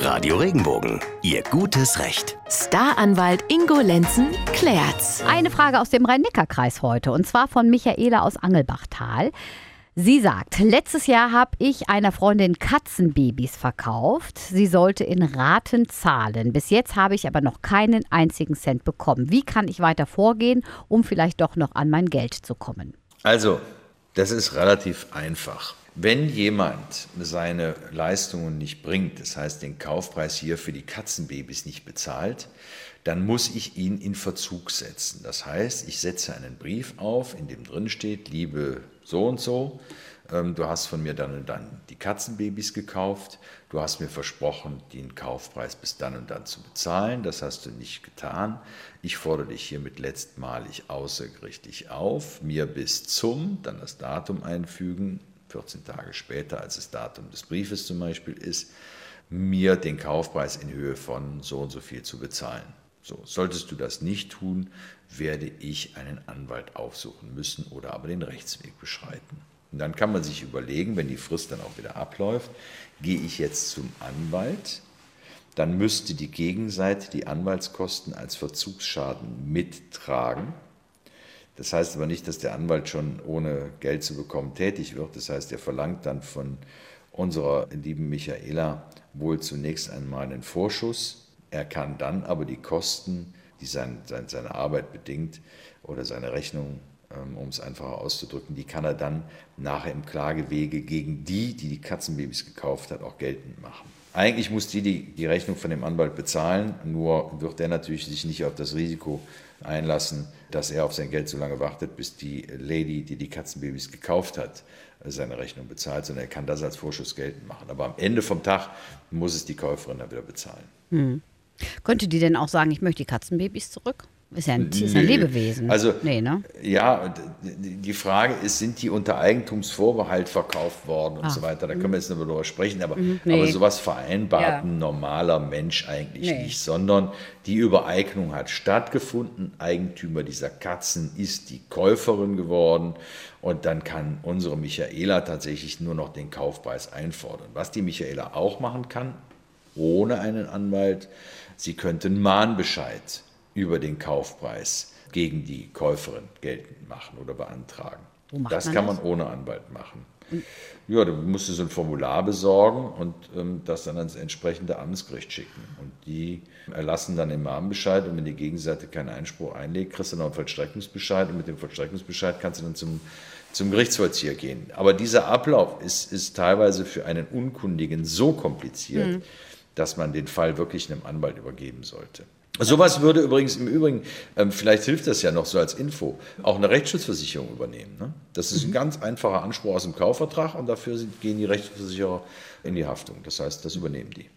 Radio Regenbogen, Ihr gutes Recht. Staranwalt Ingo Lenzen klärt's. Eine Frage aus dem Rhein-Neckar-Kreis heute und zwar von Michaela aus Angelbachtal. Sie sagt, letztes Jahr habe ich einer Freundin Katzenbabys verkauft. Sie sollte in Raten zahlen. Bis jetzt habe ich aber noch keinen einzigen Cent bekommen. Wie kann ich weiter vorgehen, um vielleicht doch noch an mein Geld zu kommen? Also, das ist relativ einfach. Wenn jemand seine Leistungen nicht bringt, das heißt den Kaufpreis hier für die Katzenbabys nicht bezahlt, dann muss ich ihn in Verzug setzen. Das heißt, ich setze einen Brief auf, in dem drin steht, liebe so und so, du hast von mir dann und dann die Katzenbabys gekauft, du hast mir versprochen, den Kaufpreis bis dann und dann zu bezahlen, das hast du nicht getan. Ich fordere dich hiermit letztmalig außergerichtlich auf, mir bis zum, dann das Datum einfügen, 14 Tage später als das Datum des Briefes zum Beispiel ist, mir den Kaufpreis in Höhe von so und so viel zu bezahlen. So, solltest du das nicht tun, werde ich einen Anwalt aufsuchen müssen oder aber den Rechtsweg beschreiten. Und dann kann man sich überlegen, wenn die Frist dann auch wieder abläuft, gehe ich jetzt zum Anwalt, dann müsste die Gegenseite die Anwaltskosten als Verzugsschaden mittragen. Das heißt aber nicht, dass der Anwalt schon ohne Geld zu bekommen tätig wird. Das heißt, er verlangt dann von unserer lieben Michaela wohl zunächst einmal einen Vorschuss. Er kann dann aber die Kosten, die sein, sein, seine Arbeit bedingt oder seine Rechnung, um es einfacher auszudrücken, die kann er dann nachher im Klagewege gegen die, die die Katzenbabys gekauft hat, auch geltend machen. Eigentlich muss die, die die Rechnung von dem Anwalt bezahlen, nur wird er natürlich sich nicht auf das Risiko einlassen, dass er auf sein Geld so lange wartet, bis die Lady, die die Katzenbabys gekauft hat, seine Rechnung bezahlt, sondern er kann das als Vorschuss geltend machen. Aber am Ende vom Tag muss es die Käuferin dann wieder bezahlen. Hm. Könnte die denn auch sagen, ich möchte die Katzenbabys zurück? Ist ja ein, ist ein Lebewesen. Also, nee, ne? ja, die Frage ist, sind die unter Eigentumsvorbehalt verkauft worden und ah. so weiter? Da können wir jetzt nicht darüber sprechen, aber, mhm. nee. aber sowas vereinbart ja. ein normaler Mensch eigentlich nee. nicht, sondern die Übereignung hat stattgefunden. Eigentümer dieser Katzen ist die Käuferin geworden und dann kann unsere Michaela tatsächlich nur noch den Kaufpreis einfordern. Was die Michaela auch machen kann, ohne einen Anwalt, sie könnte einen Mahnbescheid über den Kaufpreis gegen die Käuferin geltend machen oder beantragen. das kann das? man ohne Anwalt machen. Ja, du musst so ein Formular besorgen und ähm, das dann ans entsprechende Amtsgericht schicken. Und die erlassen dann den Mahnbescheid und wenn die Gegenseite keinen Einspruch einlegt, kriegst du noch einen Vollstreckungsbescheid und mit dem Vollstreckungsbescheid kannst du dann zum, zum Gerichtsvollzieher gehen. Aber dieser Ablauf ist, ist teilweise für einen Unkundigen so kompliziert, mhm. dass man den Fall wirklich einem Anwalt übergeben sollte. Sowas würde übrigens im Übrigen, ähm, vielleicht hilft das ja noch so als Info, auch eine Rechtsschutzversicherung übernehmen. Ne? Das ist ein mhm. ganz einfacher Anspruch aus dem Kaufvertrag und dafür sind, gehen die Rechtsschutzversicherer in die Haftung. Das heißt, das übernehmen die.